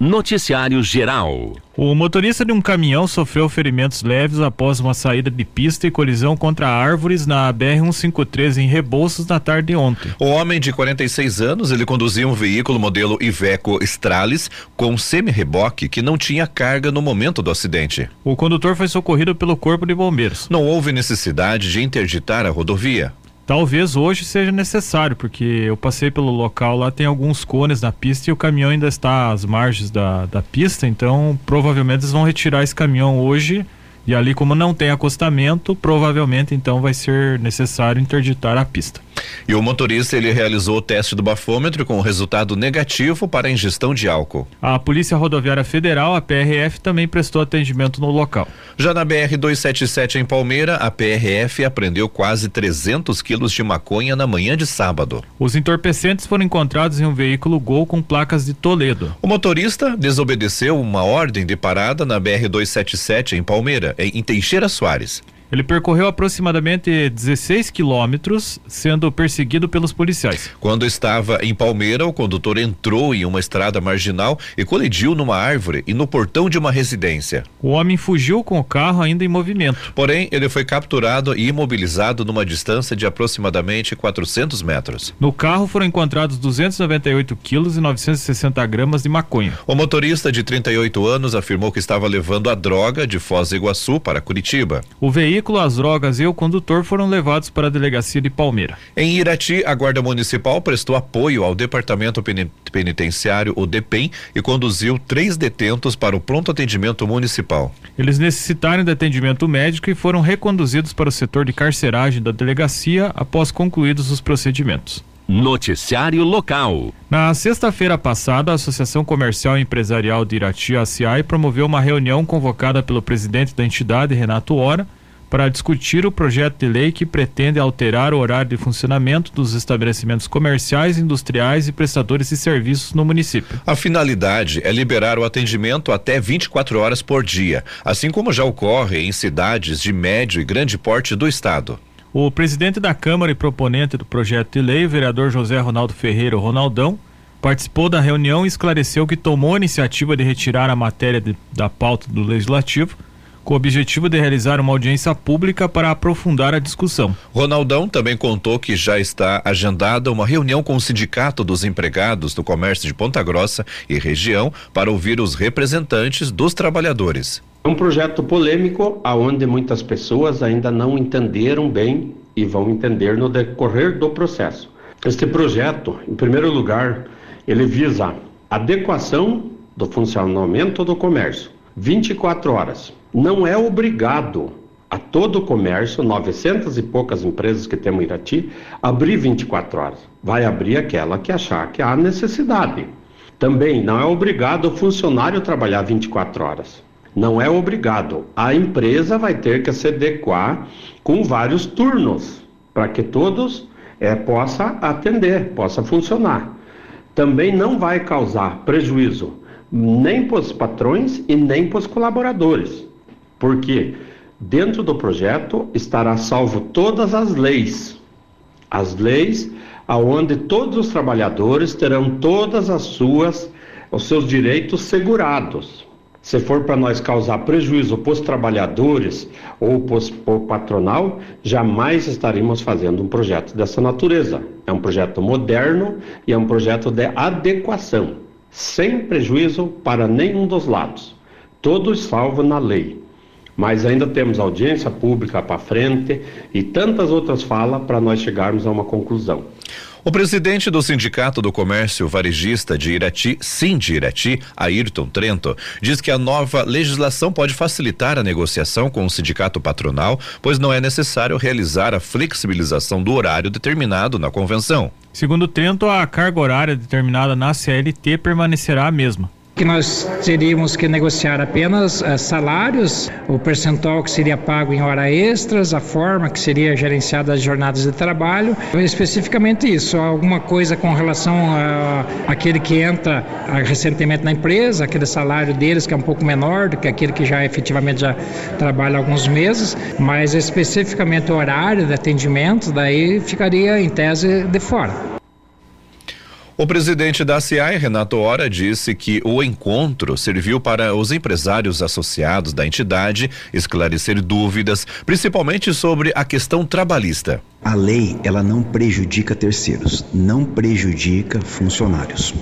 Noticiário Geral. O motorista de um caminhão sofreu ferimentos leves após uma saída de pista e colisão contra árvores na BR-153 em Rebouças na tarde de ontem. O homem de 46 anos, ele conduzia um veículo modelo Iveco Stralis com semi-reboque que não tinha carga no momento do acidente. O condutor foi socorrido pelo Corpo de Bombeiros. Não houve necessidade de interditar a rodovia. Talvez hoje seja necessário, porque eu passei pelo local lá, tem alguns cones na pista e o caminhão ainda está às margens da, da pista, então provavelmente eles vão retirar esse caminhão hoje e ali, como não tem acostamento, provavelmente então vai ser necessário interditar a pista. E o motorista ele realizou o teste do bafômetro com resultado negativo para a ingestão de álcool. A Polícia Rodoviária Federal, a PRF, também prestou atendimento no local. Já na BR 277 em Palmeira, a PRF apreendeu quase 300 quilos de maconha na manhã de sábado. Os entorpecentes foram encontrados em um veículo Gol com placas de Toledo. O motorista desobedeceu uma ordem de parada na BR 277 em Palmeira, em Teixeira Soares. Ele percorreu aproximadamente 16 quilômetros, sendo perseguido pelos policiais. Quando estava em Palmeira, o condutor entrou em uma estrada marginal e colidiu numa árvore e no portão de uma residência. O homem fugiu com o carro ainda em movimento. Porém, ele foi capturado e imobilizado numa distância de aproximadamente 400 metros. No carro foram encontrados 298 quilos e 960 gramas de maconha. O motorista de 38 anos afirmou que estava levando a droga de Foz do Iguaçu para Curitiba. O veículo veículo, as drogas e o condutor foram levados para a delegacia de Palmeira. Em Irati, a Guarda Municipal prestou apoio ao Departamento Penitenciário, o DEPEN, e conduziu três detentos para o pronto atendimento municipal. Eles necessitaram de atendimento médico e foram reconduzidos para o setor de carceragem da delegacia após concluídos os procedimentos. Noticiário local. Na sexta-feira passada, a Associação Comercial e Empresarial de Irati, a ACI, promoveu uma reunião convocada pelo presidente da entidade, Renato Ora, para discutir o projeto de lei que pretende alterar o horário de funcionamento dos estabelecimentos comerciais, industriais e prestadores de serviços no município. A finalidade é liberar o atendimento até 24 horas por dia, assim como já ocorre em cidades de médio e grande porte do estado. O presidente da Câmara e proponente do projeto de lei, o vereador José Ronaldo Ferreira Ronaldão, participou da reunião e esclareceu que tomou a iniciativa de retirar a matéria de, da pauta do legislativo com o objetivo de realizar uma audiência pública para aprofundar a discussão. Ronaldão também contou que já está agendada uma reunião com o Sindicato dos Empregados do Comércio de Ponta Grossa e região para ouvir os representantes dos trabalhadores. É um projeto polêmico aonde muitas pessoas ainda não entenderam bem e vão entender no decorrer do processo. Este projeto, em primeiro lugar, ele visa adequação do funcionamento do comércio 24 horas. Não é obrigado a todo o comércio, 900 e poucas empresas que temos em Irati, abrir 24 horas. Vai abrir aquela que achar que há necessidade. Também não é obrigado o funcionário trabalhar 24 horas. Não é obrigado. A empresa vai ter que se adequar com vários turnos para que todos é, possa atender, possa funcionar. Também não vai causar prejuízo nem para os patrões e nem para os colaboradores, porque dentro do projeto estará salvo todas as leis, as leis aonde todos os trabalhadores terão todas as suas os seus direitos segurados. Se for para nós causar prejuízo para os trabalhadores ou para o patronal, jamais estaremos fazendo um projeto dessa natureza. É um projeto moderno e é um projeto de adequação sem prejuízo para nenhum dos lados. Todos salvos na lei. Mas ainda temos audiência pública para frente e tantas outras falas para nós chegarmos a uma conclusão. O presidente do Sindicato do Comércio Varejista de Irati, Sindi Irati, Ayrton Trento, diz que a nova legislação pode facilitar a negociação com o sindicato patronal, pois não é necessário realizar a flexibilização do horário determinado na convenção. Segundo Trento, a carga horária determinada na CLT permanecerá a mesma que nós teríamos que negociar apenas uh, salários, o percentual que seria pago em hora extras, a forma que seria gerenciada as jornadas de trabalho, especificamente isso, alguma coisa com relação a aquele que entra recentemente na empresa, aquele salário deles que é um pouco menor do que aquele que já efetivamente já trabalha alguns meses, mas especificamente o horário de atendimento, daí ficaria em tese de fora. O presidente da CIAI, Renato Ora, disse que o encontro serviu para os empresários associados da entidade esclarecer dúvidas, principalmente sobre a questão trabalhista. A lei, ela não prejudica terceiros, não prejudica funcionários.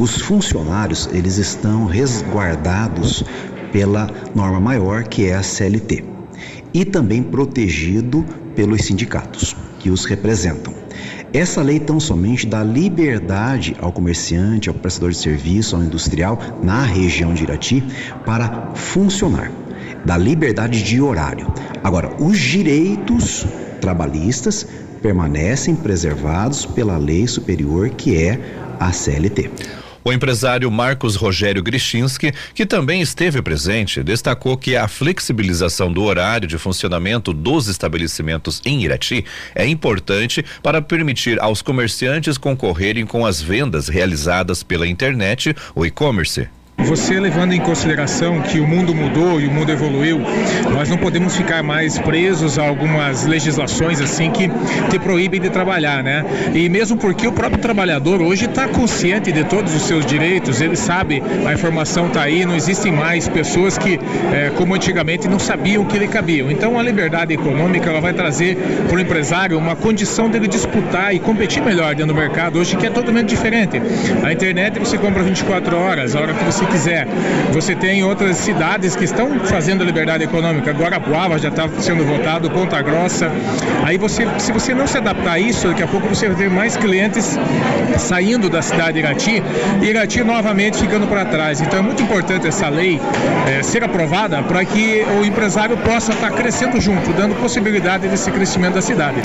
Os funcionários, eles estão resguardados pela norma maior, que é a CLT, e também protegido pelos sindicatos que os representam. Essa lei tão somente dá liberdade ao comerciante, ao prestador de serviço, ao industrial na região de Irati para funcionar, dá liberdade de horário. Agora, os direitos trabalhistas permanecem preservados pela lei superior que é a CLT. O empresário Marcos Rogério Grishinski, que também esteve presente, destacou que a flexibilização do horário de funcionamento dos estabelecimentos em Irati é importante para permitir aos comerciantes concorrerem com as vendas realizadas pela internet ou e-commerce. Você levando em consideração que o mundo mudou e o mundo evoluiu, nós não podemos ficar mais presos a algumas legislações assim que te proíbem de trabalhar, né? E mesmo porque o próprio trabalhador hoje está consciente de todos os seus direitos, ele sabe, a informação está aí, não existem mais pessoas que, é, como antigamente, não sabiam que lhe cabiam. Então a liberdade econômica ela vai trazer para o empresário uma condição dele disputar e competir melhor dentro do mercado hoje que é totalmente diferente. A internet você compra 24 horas, a hora que você você quiser. Você tem outras cidades que estão fazendo a liberdade econômica. Guarapuava já está sendo votado, Ponta Grossa. Aí você, se você não se adaptar a isso, daqui a pouco você vai ter mais clientes saindo da cidade de Irati e Irati novamente ficando para trás. Então é muito importante essa lei é, ser aprovada para que o empresário possa estar tá crescendo junto, dando possibilidade desse crescimento da cidade.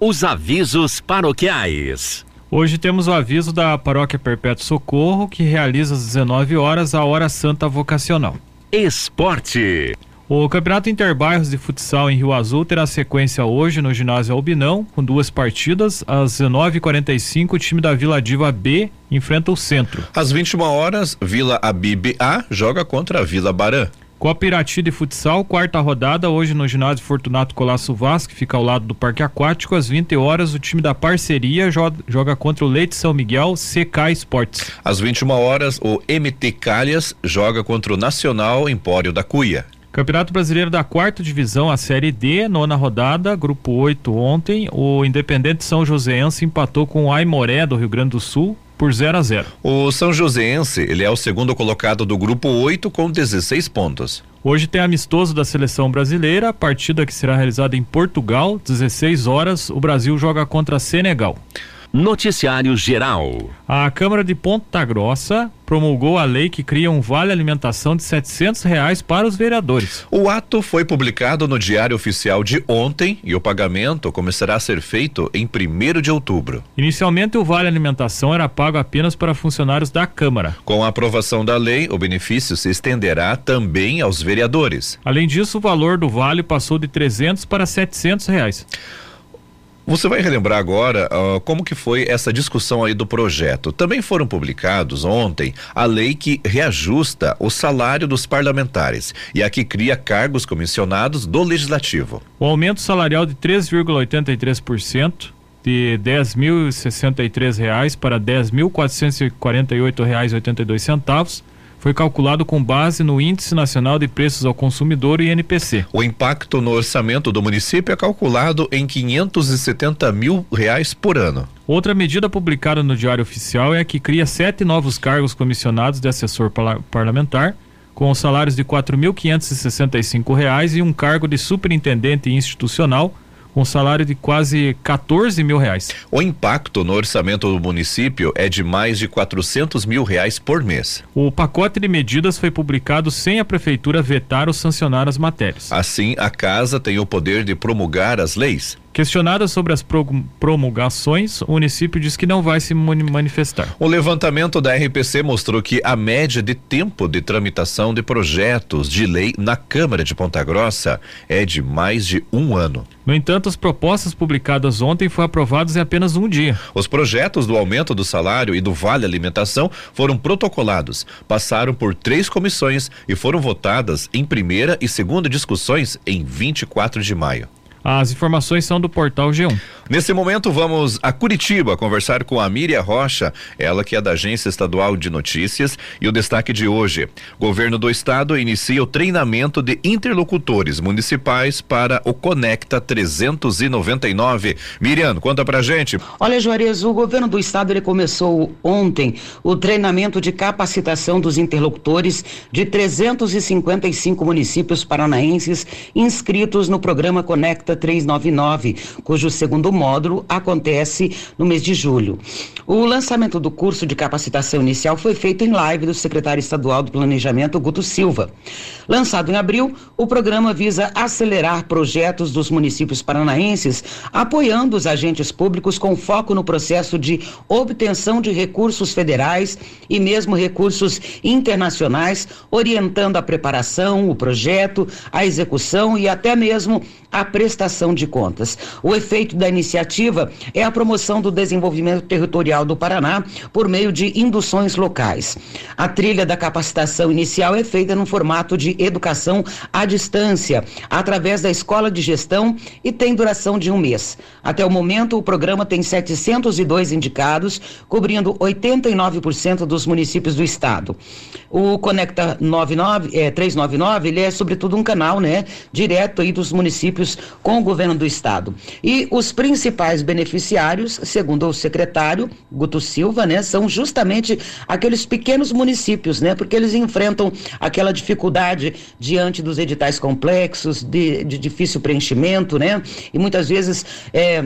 Os avisos paroquiais. Hoje temos o aviso da Paróquia Perpétuo Socorro, que realiza às 19 horas a Hora Santa Vocacional. Esporte. O Campeonato Interbairros de Futsal em Rio Azul terá sequência hoje no ginásio Albinão, com duas partidas. Às 19h45, o time da Vila Diva B enfrenta o Centro. Às 21 horas, Vila Abib A joga contra a Vila Barã. Copa Irati de Futsal, quarta rodada, hoje no ginásio Fortunato Colasso Vaz, que fica ao lado do Parque Aquático, às 20 horas, o time da parceria joga, joga contra o Leite São Miguel CK Esportes. Às 21 horas, o MT Calhas joga contra o Nacional Empório da Cuia. Campeonato Brasileiro da Quarta Divisão, a Série D, nona rodada, grupo 8 ontem. O Independente São Joséense empatou com o Aimoré do Rio Grande do Sul por 0 a 0. O São Joséense, ele é o segundo colocado do grupo 8 com 16 pontos. Hoje tem amistoso da seleção brasileira, partida que será realizada em Portugal, 16 horas. O Brasil joga contra Senegal. Noticiário Geral. A Câmara de Ponta Grossa promulgou a lei que cria um vale alimentação de setecentos reais para os vereadores. O ato foi publicado no Diário Oficial de ontem e o pagamento começará a ser feito em primeiro de outubro. Inicialmente o vale alimentação era pago apenas para funcionários da Câmara. Com a aprovação da lei, o benefício se estenderá também aos vereadores. Além disso, o valor do vale passou de trezentos para setecentos reais. Você vai relembrar agora uh, como que foi essa discussão aí do projeto. Também foram publicados ontem a lei que reajusta o salário dos parlamentares e a que cria cargos comissionados do legislativo. O aumento salarial de 3,83% de dez mil sessenta e três reais para dez mil quatrocentos e quarenta e oito reais oitenta e dois centavos foi calculado com base no Índice Nacional de Preços ao Consumidor e NPC. O impacto no orçamento do município é calculado em 570 mil reais por ano. Outra medida publicada no Diário Oficial é a que cria sete novos cargos comissionados de assessor parlamentar, com salários de R$ 4.565 e um cargo de superintendente institucional com salário de quase 14 mil reais. O impacto no orçamento do município é de mais de 400 mil reais por mês. O pacote de medidas foi publicado sem a prefeitura vetar ou sancionar as matérias. Assim, a casa tem o poder de promulgar as leis. Questionada sobre as promulgações, o município diz que não vai se manifestar. O levantamento da RPC mostrou que a média de tempo de tramitação de projetos de lei na Câmara de Ponta Grossa é de mais de um ano. No entanto, as propostas publicadas ontem foram aprovadas em apenas um dia. Os projetos do aumento do salário e do vale alimentação foram protocolados, passaram por três comissões e foram votadas em primeira e segunda discussões em 24 de maio. As informações são do portal G1. Nesse momento, vamos a Curitiba conversar com a Miriam Rocha, ela que é da Agência Estadual de Notícias. E o destaque de hoje: governo do estado inicia o treinamento de interlocutores municipais para o Conecta 399. Miriam, conta pra gente. Olha, Juarez, o governo do estado ele começou ontem o treinamento de capacitação dos interlocutores de 355 municípios paranaenses inscritos no programa Conecta 399, cujo segundo módulo acontece no mês de julho. O lançamento do curso de capacitação inicial foi feito em live do secretário estadual do Planejamento, Guto Silva. Lançado em abril, o programa visa acelerar projetos dos municípios paranaenses, apoiando os agentes públicos com foco no processo de obtenção de recursos federais e mesmo recursos internacionais, orientando a preparação, o projeto, a execução e até mesmo a prestação de contas. O efeito da iniciativa é a promoção do desenvolvimento territorial do Paraná por meio de induções locais. A trilha da capacitação inicial é feita no formato de educação à distância, através da escola de gestão e tem duração de um mês. Até o momento, o programa tem 702 indicados, cobrindo 89% dos municípios do estado. O Conecta 99, é, 399, ele é sobretudo um canal, né, direto aí dos municípios com o governo do estado. E os principais beneficiários, segundo o secretário Guto Silva, né, são justamente aqueles pequenos municípios, né, porque eles enfrentam aquela dificuldade diante dos editais complexos, de, de difícil preenchimento, né, e muitas vezes é,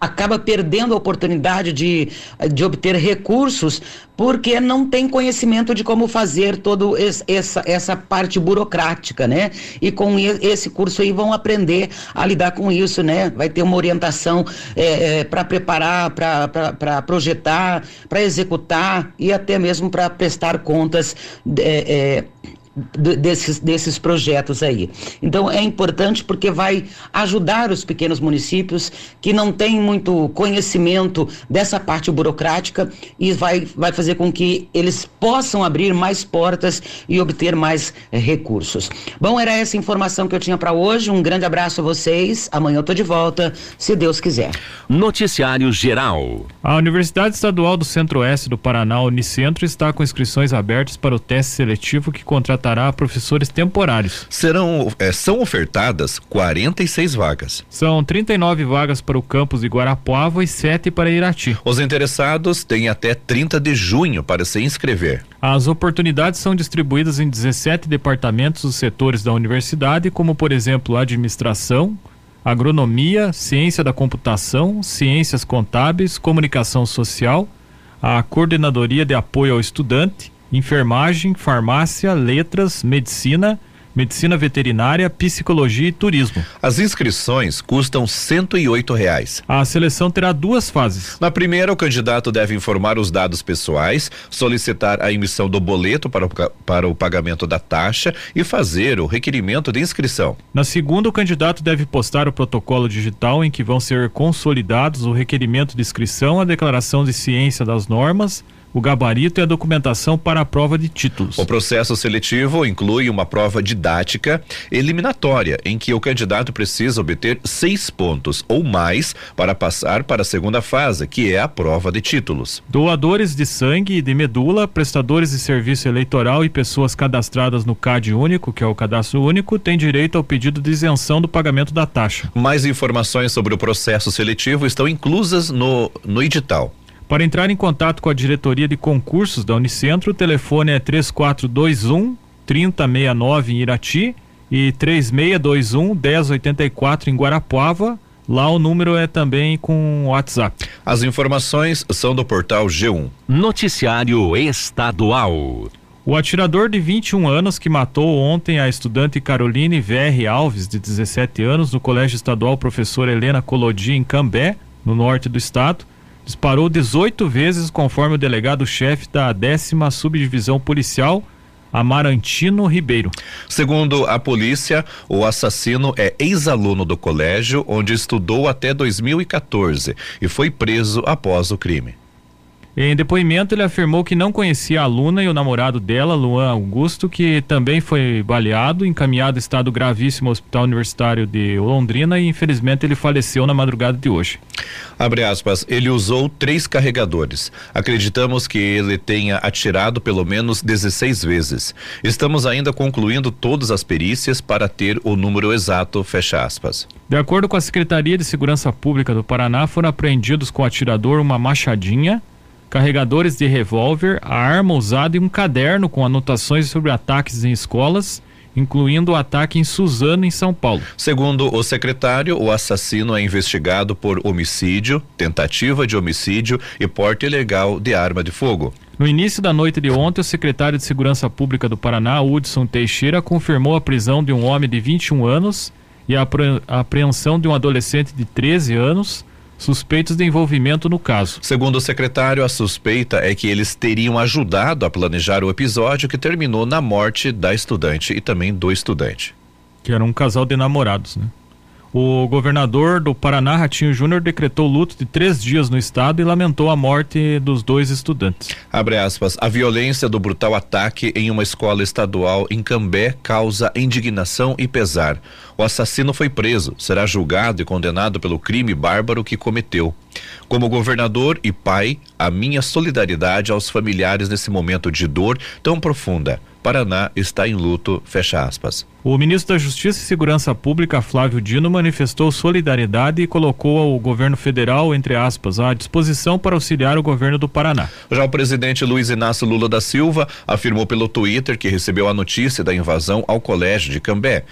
acaba perdendo a oportunidade de, de obter recursos porque não tem conhecimento de como fazer toda essa, essa parte burocrática, né? E com esse curso aí vão aprender a lidar com isso, né? Vai ter uma orientação é, é, para preparar, para projetar, para executar e até mesmo para prestar contas é, é desses, desses projetos aí. Então é importante porque vai ajudar os pequenos municípios que não têm muito conhecimento dessa parte burocrática e vai, vai fazer com que eles possam abrir mais portas e obter mais eh, recursos. Bom, era essa informação que eu tinha para hoje. Um grande abraço a vocês. Amanhã eu tô de volta, se Deus quiser. Noticiário Geral. A Universidade Estadual do Centro-Oeste do Paraná, Unicentro, está com inscrições abertas para o teste seletivo que contrata contratará professores temporários. Serão, é, são ofertadas 46 vagas. São 39 vagas para o campus de Guarapuava e 7 para Irati. Os interessados têm até 30 de junho para se inscrever. As oportunidades são distribuídas em 17 departamentos dos setores da universidade, como por exemplo administração, agronomia, ciência da computação, ciências contábeis, comunicação social, a coordenadoria de apoio ao estudante, enfermagem, farmácia, letras, medicina, medicina veterinária, psicologia e turismo. As inscrições custam cento e oito reais. A seleção terá duas fases. Na primeira, o candidato deve informar os dados pessoais, solicitar a emissão do boleto para o, para o pagamento da taxa e fazer o requerimento de inscrição. Na segunda, o candidato deve postar o protocolo digital em que vão ser consolidados o requerimento de inscrição, a declaração de ciência das normas, o gabarito e a documentação para a prova de títulos. O processo seletivo inclui uma prova didática eliminatória, em que o candidato precisa obter seis pontos ou mais para passar para a segunda fase, que é a prova de títulos. Doadores de sangue e de medula, prestadores de serviço eleitoral e pessoas cadastradas no CAD único, que é o cadastro único, têm direito ao pedido de isenção do pagamento da taxa. Mais informações sobre o processo seletivo estão inclusas no, no edital. Para entrar em contato com a diretoria de concursos da Unicentro, o telefone é 3421 3069 em Irati e 3621 1084 em Guarapuava. Lá o número é também com WhatsApp. As informações são do portal G1. Noticiário Estadual. O atirador de 21 anos que matou ontem a estudante Caroline VR Alves, de 17 anos, no Colégio Estadual Professor Helena Colodi, em Cambé, no norte do estado, disparou 18 vezes, conforme o delegado-chefe da décima subdivisão policial, Amarantino Ribeiro. Segundo a polícia, o assassino é ex-aluno do colégio, onde estudou até 2014 e foi preso após o crime. Em depoimento, ele afirmou que não conhecia a aluna e o namorado dela, Luan Augusto, que também foi baleado, encaminhado em estado gravíssimo ao Hospital Universitário de Londrina e infelizmente ele faleceu na madrugada de hoje. Abre aspas, ele usou três carregadores. Acreditamos que ele tenha atirado pelo menos 16 vezes. Estamos ainda concluindo todas as perícias para ter o número exato, fecha aspas. De acordo com a Secretaria de Segurança Pública do Paraná, foram apreendidos com o atirador uma machadinha, carregadores de revólver, a arma usada e um caderno com anotações sobre ataques em escolas, incluindo o ataque em Suzano, em São Paulo. Segundo o secretário, o assassino é investigado por homicídio, tentativa de homicídio e porte ilegal de arma de fogo. No início da noite de ontem, o secretário de Segurança Pública do Paraná, Hudson Teixeira, confirmou a prisão de um homem de 21 anos e a apreensão de um adolescente de 13 anos suspeitos de envolvimento no caso. Segundo o secretário, a suspeita é que eles teriam ajudado a planejar o episódio que terminou na morte da estudante e também do estudante. Que era um casal de namorados, né? O governador do Paraná, Ratinho Júnior, decretou luto de três dias no estado e lamentou a morte dos dois estudantes. Abre aspas. A violência do brutal ataque em uma escola estadual em Cambé causa indignação e pesar. O assassino foi preso, será julgado e condenado pelo crime bárbaro que cometeu. Como governador e pai, a minha solidariedade aos familiares nesse momento de dor tão profunda. Paraná está em luto, fecha aspas. O ministro da Justiça e Segurança Pública, Flávio Dino, manifestou solidariedade e colocou o governo federal, entre aspas, à disposição para auxiliar o governo do Paraná. Já o presidente Luiz Inácio Lula da Silva afirmou pelo Twitter que recebeu a notícia da invasão ao colégio de Cambé.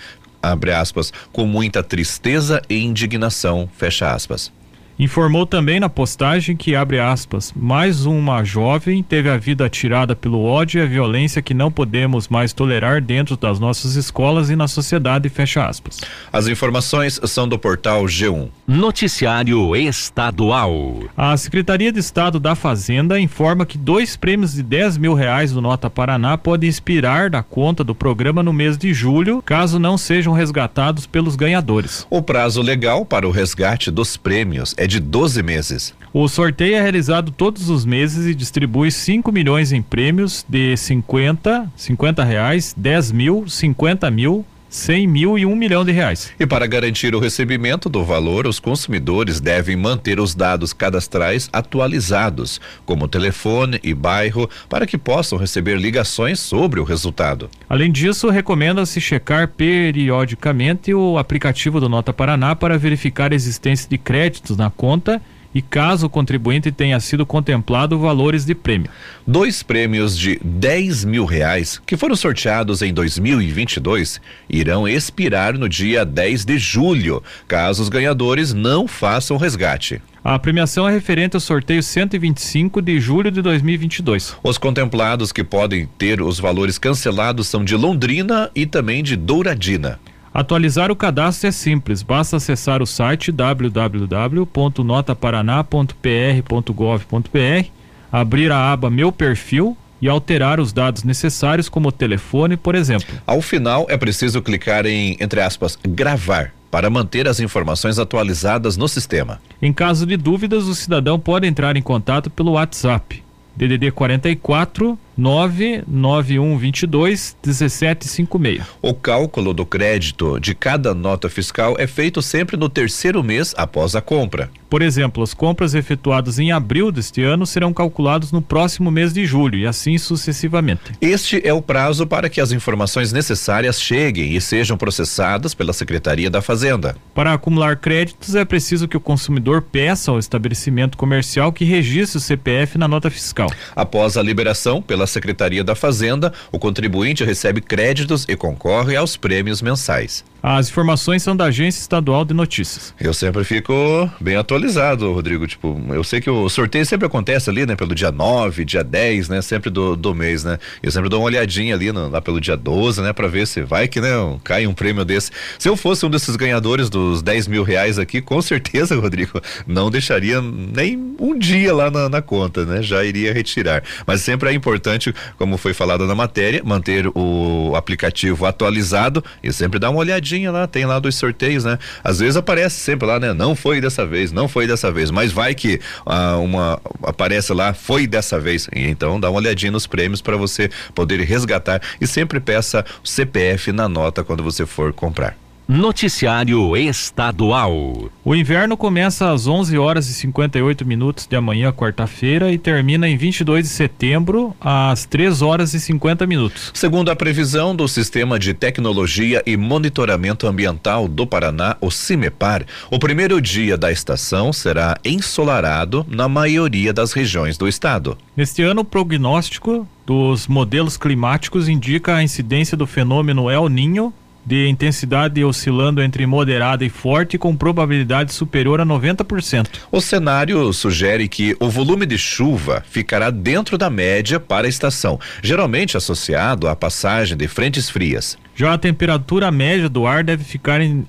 Abre aspas, com muita tristeza e indignação, fecha aspas. Informou também na postagem que, abre aspas, mais uma jovem teve a vida tirada pelo ódio e a violência que não podemos mais tolerar dentro das nossas escolas e na sociedade, fecha aspas. As informações são do portal G1. Noticiário Estadual. A Secretaria de Estado da Fazenda informa que dois prêmios de 10 mil reais do Nota Paraná podem expirar da conta do programa no mês de julho, caso não sejam resgatados pelos ganhadores. O prazo legal para o resgate dos prêmios é de 12 meses. O sorteio é realizado todos os meses e distribui 5 milhões em prêmios de 50, 50 reais, 10 mil, 50 mil, 100 mil e um milhão de reais. E para garantir o recebimento do valor, os consumidores devem manter os dados cadastrais atualizados, como telefone e bairro, para que possam receber ligações sobre o resultado. Além disso, recomenda-se checar periodicamente o aplicativo do Nota Paraná para verificar a existência de créditos na conta e caso o contribuinte tenha sido contemplado valores de prêmio. Dois prêmios de 10 mil reais que foram sorteados em 2022 irão expirar no dia 10 de julho, caso os ganhadores não façam resgate. A premiação é referente ao sorteio 125 de julho de 2022. Os contemplados que podem ter os valores cancelados são de Londrina e também de Douradina. Atualizar o cadastro é simples, basta acessar o site www.notaparaná.pr.gov.br, abrir a aba Meu Perfil e alterar os dados necessários, como o telefone, por exemplo. Ao final, é preciso clicar em, entre aspas, gravar para manter as informações atualizadas no sistema. Em caso de dúvidas, o cidadão pode entrar em contato pelo WhatsApp DDD 44 99122 1756. O cálculo do crédito de cada nota fiscal é feito sempre no terceiro mês após a compra. Por exemplo, as compras efetuadas em abril deste ano serão calculadas no próximo mês de julho e assim sucessivamente. Este é o prazo para que as informações necessárias cheguem e sejam processadas pela Secretaria da Fazenda. Para acumular créditos, é preciso que o consumidor peça ao estabelecimento comercial que registre o CPF na nota fiscal. Após a liberação pela Secretaria da Fazenda, o contribuinte recebe créditos e concorre aos prêmios mensais. As informações são da Agência Estadual de Notícias. Eu sempre fico bem atualizado, Rodrigo. Tipo, eu sei que o sorteio sempre acontece ali, né? Pelo dia 9, dia 10, né? Sempre do, do mês, né? Eu sempre dou uma olhadinha ali no, lá pelo dia 12, né? Pra ver se vai que, né? Cai um prêmio desse. Se eu fosse um desses ganhadores dos 10 mil reais aqui, com certeza, Rodrigo, não deixaria nem um dia lá na, na conta, né? Já iria retirar. Mas sempre é importante, como foi falado na matéria, manter o aplicativo atualizado e sempre dar uma olhadinha lá, tem lá dos sorteios, né? Às vezes aparece sempre lá, né? Não foi dessa vez, não foi dessa vez, mas vai que ah, uma aparece lá, foi dessa vez. Então dá uma olhadinha nos prêmios para você poder resgatar e sempre peça o CPF na nota quando você for comprar. Noticiário Estadual. O inverno começa às 11 horas e 58 minutos de amanhã, quarta-feira, e termina em 22 de setembro, às 3 horas e 50 minutos. Segundo a previsão do Sistema de Tecnologia e Monitoramento Ambiental do Paraná, o CIMEPAR, o primeiro dia da estação será ensolarado na maioria das regiões do estado. Neste ano, o prognóstico dos modelos climáticos indica a incidência do fenômeno El Ninho de intensidade oscilando entre moderada e forte com probabilidade superior a 90%. O cenário sugere que o volume de chuva ficará dentro da média para a estação, geralmente associado à passagem de frentes frias. Já a temperatura média do ar deve ficar em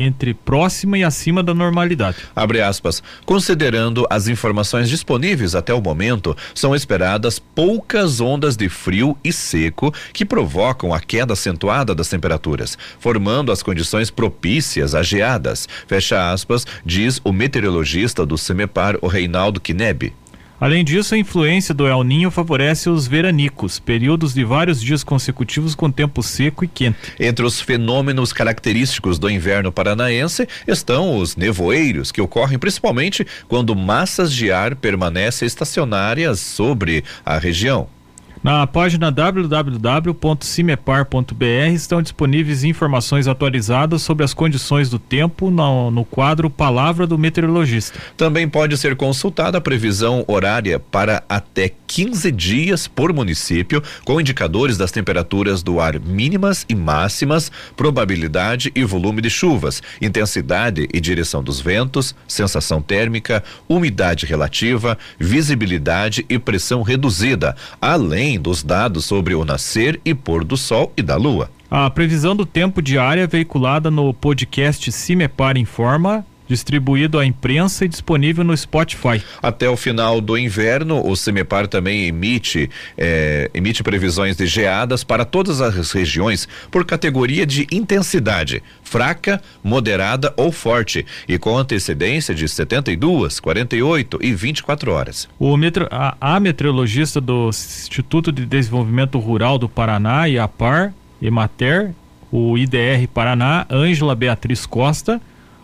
entre próxima e acima da normalidade. Abre aspas. Considerando as informações disponíveis até o momento, são esperadas poucas ondas de frio e seco que provocam a queda acentuada das temperaturas, formando as condições propícias a geadas. Fecha aspas, diz o meteorologista do CEMEPAR, o Reinaldo Kineb. Além disso, a influência do El Ninho favorece os veranicos, períodos de vários dias consecutivos com tempo seco e quente. Entre os fenômenos característicos do inverno paranaense estão os nevoeiros, que ocorrem principalmente quando massas de ar permanecem estacionárias sobre a região. Na página www.cimepar.br estão disponíveis informações atualizadas sobre as condições do tempo no, no, quadro Palavra do Meteorologista. Também pode ser consultada a previsão horária para até 15 dias por município, com indicadores das temperaturas do ar mínimas e máximas, probabilidade e volume de chuvas, intensidade e direção dos ventos, sensação térmica, umidade relativa, visibilidade e pressão reduzida, além além dos dados sobre o nascer e pôr do sol e da lua. A previsão do tempo diária veiculada no podcast Cimepar Informa distribuído à imprensa e disponível no Spotify. Até o final do inverno, o CEMEPAR também emite, eh, emite previsões de geadas para todas as regiões por categoria de intensidade, fraca, moderada ou forte, e com antecedência de 72, 48 e 24 horas. O metro, a, a meteorologista do Instituto de Desenvolvimento Rural do Paraná e a PAR, Emater, o IDR Paraná, Ângela Beatriz Costa,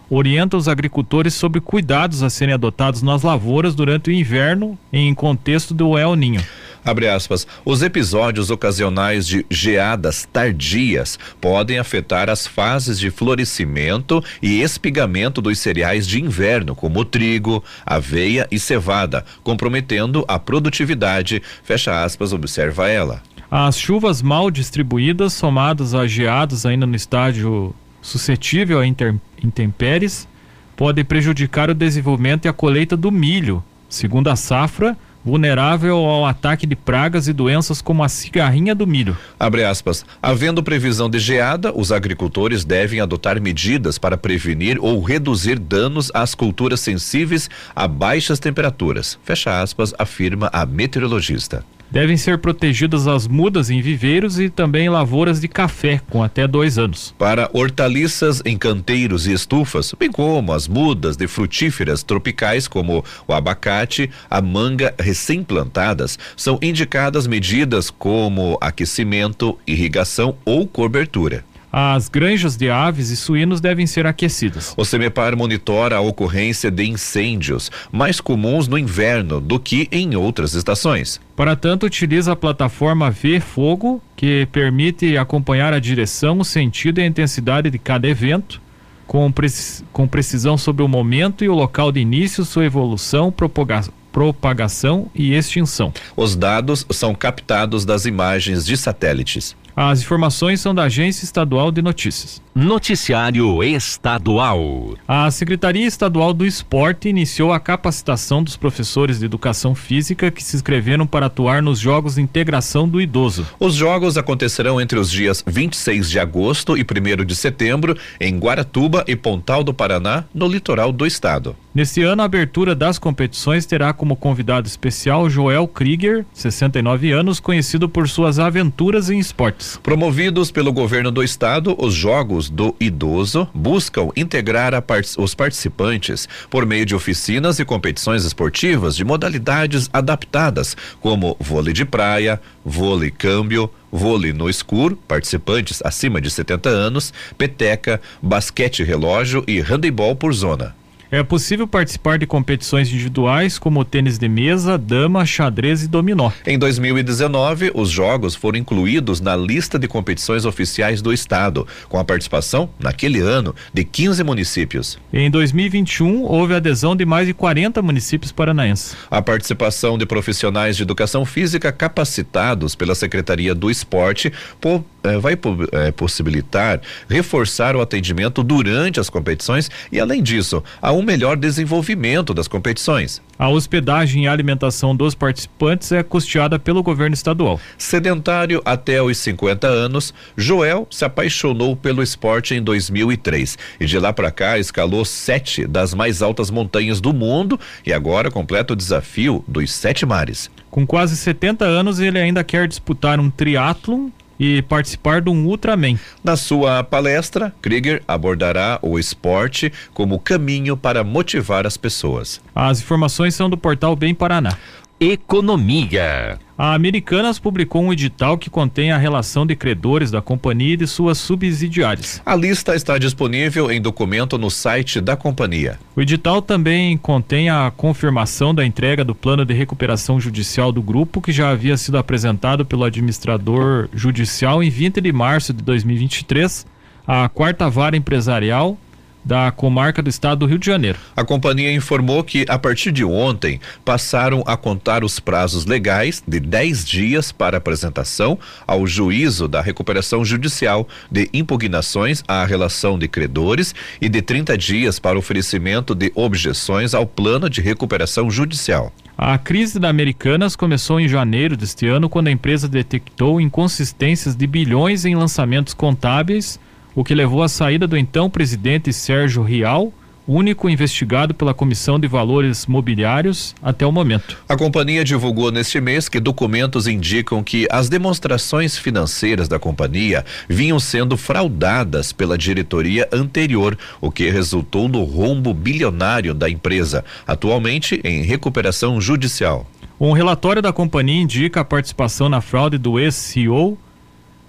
orienta os agricultores sobre cuidados a serem adotados nas lavouras durante o inverno em contexto do El Ninho. Abre aspas. Os episódios ocasionais de geadas tardias podem afetar as fases de florescimento e espigamento dos cereais de inverno, como trigo, aveia e cevada, comprometendo a produtividade. Fecha aspas, observa ela. As chuvas mal distribuídas, somadas a geadas ainda no estágio suscetível a intempéries, podem prejudicar o desenvolvimento e a colheita do milho, segundo a safra, vulnerável ao ataque de pragas e doenças como a cigarrinha do milho. Abre aspas. Havendo previsão de geada, os agricultores devem adotar medidas para prevenir ou reduzir danos às culturas sensíveis a baixas temperaturas. Fecha aspas, afirma a meteorologista. Devem ser protegidas as mudas em viveiros e também lavouras de café com até dois anos. Para hortaliças em canteiros e estufas, bem como as mudas de frutíferas tropicais como o abacate, a manga recém-plantadas, são indicadas medidas como aquecimento, irrigação ou cobertura. As granjas de aves e suínos devem ser aquecidas. O CEMEPAR monitora a ocorrência de incêndios, mais comuns no inverno do que em outras estações. Para tanto, utiliza a plataforma V Fogo, que permite acompanhar a direção, o sentido e a intensidade de cada evento, com, precis com precisão sobre o momento e o local de início, sua evolução, propagação propagação e extinção. Os dados são captados das imagens de satélites. As informações são da Agência Estadual de Notícias. Noticiário Estadual. A Secretaria Estadual do Esporte iniciou a capacitação dos professores de educação física que se inscreveram para atuar nos Jogos de Integração do Idoso. Os jogos acontecerão entre os dias 26 de agosto e 1 de setembro em Guaratuba e Pontal do Paraná, no litoral do estado. Neste ano, a abertura das competições terá como convidado especial Joel Krieger, 69 anos, conhecido por suas aventuras em esportes. Promovidos pelo governo do estado, os Jogos do Idoso buscam integrar part os participantes por meio de oficinas e competições esportivas de modalidades adaptadas, como vôlei de praia, vôlei câmbio, vôlei no escuro, participantes acima de 70 anos, peteca, basquete relógio e handebol por zona. É possível participar de competições individuais como tênis de mesa, dama, xadrez e dominó. Em 2019, os jogos foram incluídos na lista de competições oficiais do estado, com a participação, naquele ano, de 15 municípios. Em 2021, houve adesão de mais de 40 municípios paranaenses. A participação de profissionais de educação física capacitados pela Secretaria do Esporte por, vai eh, possibilitar reforçar o atendimento durante as competições e, além disso, a um melhor desenvolvimento das competições. A hospedagem e alimentação dos participantes é custeada pelo governo estadual. Sedentário até os 50 anos, Joel se apaixonou pelo esporte em 2003 e de lá para cá escalou sete das mais altas montanhas do mundo e agora completa o desafio dos sete mares. Com quase 70 anos, ele ainda quer disputar um triatlon e participar de um Ultraman. Na sua palestra, Krieger abordará o esporte como caminho para motivar as pessoas. As informações são do portal Bem Paraná. Economia. A Americanas publicou um edital que contém a relação de credores da companhia e de suas subsidiárias. A lista está disponível em documento no site da companhia. O edital também contém a confirmação da entrega do plano de recuperação judicial do grupo, que já havia sido apresentado pelo administrador judicial em 20 de março de 2023 à quarta vara empresarial da comarca do estado do Rio de Janeiro. A companhia informou que, a partir de ontem, passaram a contar os prazos legais de 10 dias para apresentação ao juízo da recuperação judicial de impugnações à relação de credores e de 30 dias para oferecimento de objeções ao plano de recuperação judicial. A crise da Americanas começou em janeiro deste ano, quando a empresa detectou inconsistências de bilhões em lançamentos contábeis o que levou à saída do então presidente Sérgio Rial, único investigado pela Comissão de Valores Mobiliários até o momento. A companhia divulgou neste mês que documentos indicam que as demonstrações financeiras da companhia vinham sendo fraudadas pela diretoria anterior, o que resultou no rombo bilionário da empresa, atualmente em recuperação judicial. Um relatório da companhia indica a participação na fraude do ex-CEO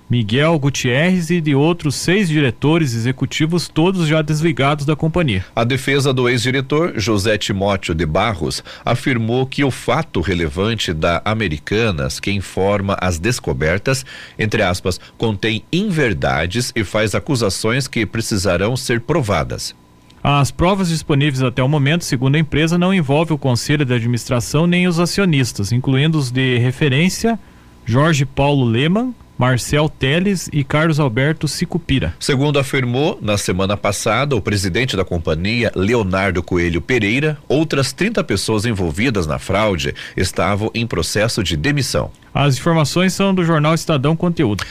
Miguel Gutierrez e de outros seis diretores executivos, todos já desligados da companhia. A defesa do ex-diretor José Timóteo de Barros afirmou que o fato relevante da Americanas, que informa as descobertas, entre aspas, contém inverdades e faz acusações que precisarão ser provadas. As provas disponíveis até o momento, segundo a empresa, não envolvem o conselho de administração nem os acionistas, incluindo os de referência Jorge Paulo Leman, Marcel Teles e Carlos Alberto Sicupira. Segundo afirmou na semana passada o presidente da companhia, Leonardo Coelho Pereira, outras 30 pessoas envolvidas na fraude estavam em processo de demissão. As informações são do jornal Estadão Conteúdo.